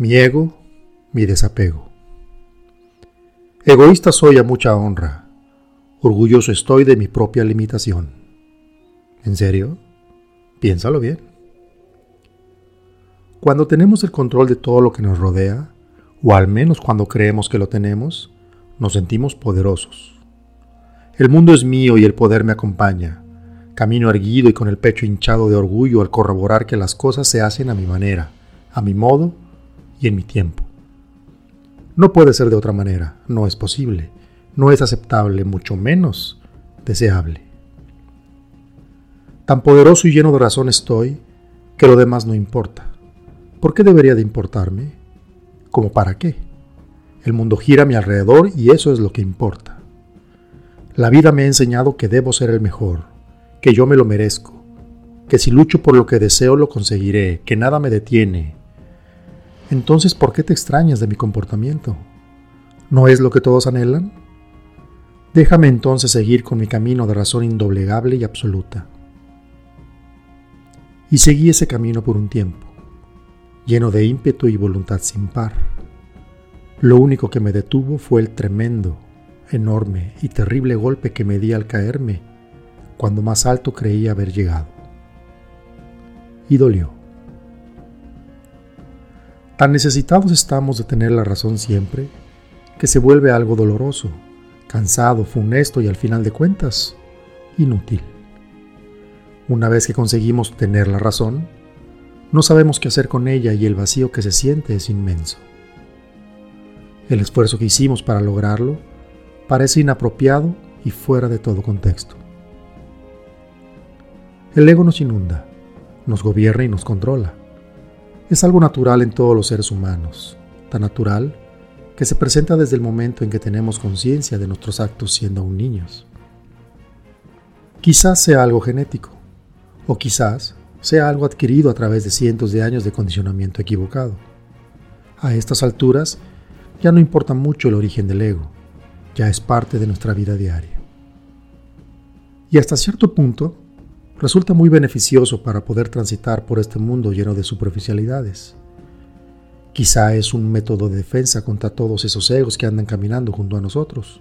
Mi ego, mi desapego. Egoísta soy a mucha honra. Orgulloso estoy de mi propia limitación. ¿En serio? Piénsalo bien. Cuando tenemos el control de todo lo que nos rodea, o al menos cuando creemos que lo tenemos, nos sentimos poderosos. El mundo es mío y el poder me acompaña. Camino erguido y con el pecho hinchado de orgullo al corroborar que las cosas se hacen a mi manera, a mi modo y en mi tiempo. No puede ser de otra manera, no es posible, no es aceptable, mucho menos deseable. Tan poderoso y lleno de razón estoy que lo demás no importa. ¿Por qué debería de importarme? ¿Como para qué? El mundo gira a mi alrededor y eso es lo que importa. La vida me ha enseñado que debo ser el mejor, que yo me lo merezco, que si lucho por lo que deseo lo conseguiré, que nada me detiene. Entonces, ¿por qué te extrañas de mi comportamiento? ¿No es lo que todos anhelan? Déjame entonces seguir con mi camino de razón indoblegable y absoluta. Y seguí ese camino por un tiempo, lleno de ímpetu y voluntad sin par. Lo único que me detuvo fue el tremendo, enorme y terrible golpe que me di al caerme cuando más alto creía haber llegado. Y dolió. Tan necesitados estamos de tener la razón siempre que se vuelve algo doloroso, cansado, funesto y al final de cuentas, inútil. Una vez que conseguimos tener la razón, no sabemos qué hacer con ella y el vacío que se siente es inmenso. El esfuerzo que hicimos para lograrlo parece inapropiado y fuera de todo contexto. El ego nos inunda, nos gobierna y nos controla. Es algo natural en todos los seres humanos, tan natural que se presenta desde el momento en que tenemos conciencia de nuestros actos siendo aún niños. Quizás sea algo genético, o quizás sea algo adquirido a través de cientos de años de condicionamiento equivocado. A estas alturas, ya no importa mucho el origen del ego, ya es parte de nuestra vida diaria. Y hasta cierto punto, resulta muy beneficioso para poder transitar por este mundo lleno de superficialidades. Quizá es un método de defensa contra todos esos egos que andan caminando junto a nosotros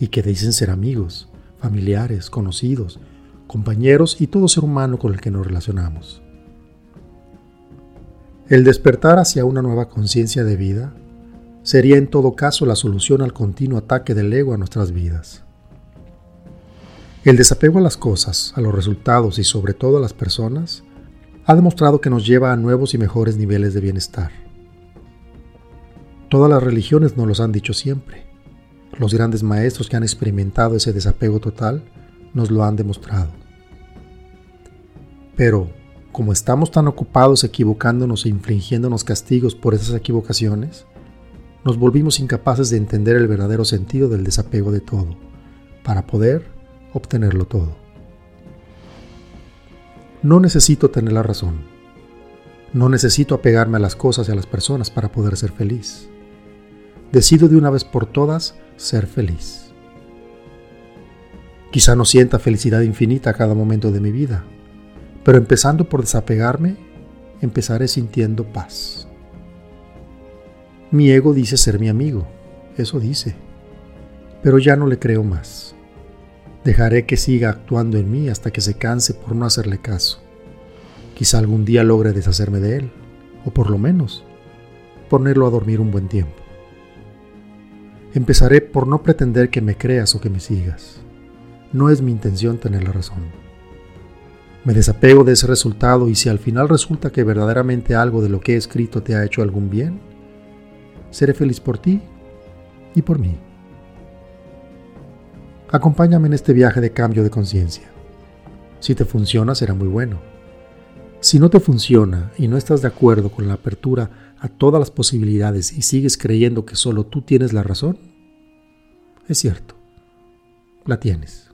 y que dicen ser amigos, familiares, conocidos, compañeros y todo ser humano con el que nos relacionamos. El despertar hacia una nueva conciencia de vida sería en todo caso la solución al continuo ataque del ego a nuestras vidas. El desapego a las cosas, a los resultados y sobre todo a las personas ha demostrado que nos lleva a nuevos y mejores niveles de bienestar. Todas las religiones nos los han dicho siempre. Los grandes maestros que han experimentado ese desapego total nos lo han demostrado. Pero, como estamos tan ocupados equivocándonos e infligiéndonos castigos por esas equivocaciones, nos volvimos incapaces de entender el verdadero sentido del desapego de todo, para poder obtenerlo todo. No necesito tener la razón. No necesito apegarme a las cosas y a las personas para poder ser feliz. Decido de una vez por todas ser feliz. Quizá no sienta felicidad infinita a cada momento de mi vida, pero empezando por desapegarme, empezaré sintiendo paz. Mi ego dice ser mi amigo, eso dice, pero ya no le creo más. Dejaré que siga actuando en mí hasta que se canse por no hacerle caso. Quizá algún día logre deshacerme de él, o por lo menos ponerlo a dormir un buen tiempo. Empezaré por no pretender que me creas o que me sigas. No es mi intención tener la razón. Me desapego de ese resultado y si al final resulta que verdaderamente algo de lo que he escrito te ha hecho algún bien, Seré feliz por ti y por mí. Acompáñame en este viaje de cambio de conciencia. Si te funciona, será muy bueno. Si no te funciona y no estás de acuerdo con la apertura a todas las posibilidades y sigues creyendo que solo tú tienes la razón, es cierto, la tienes.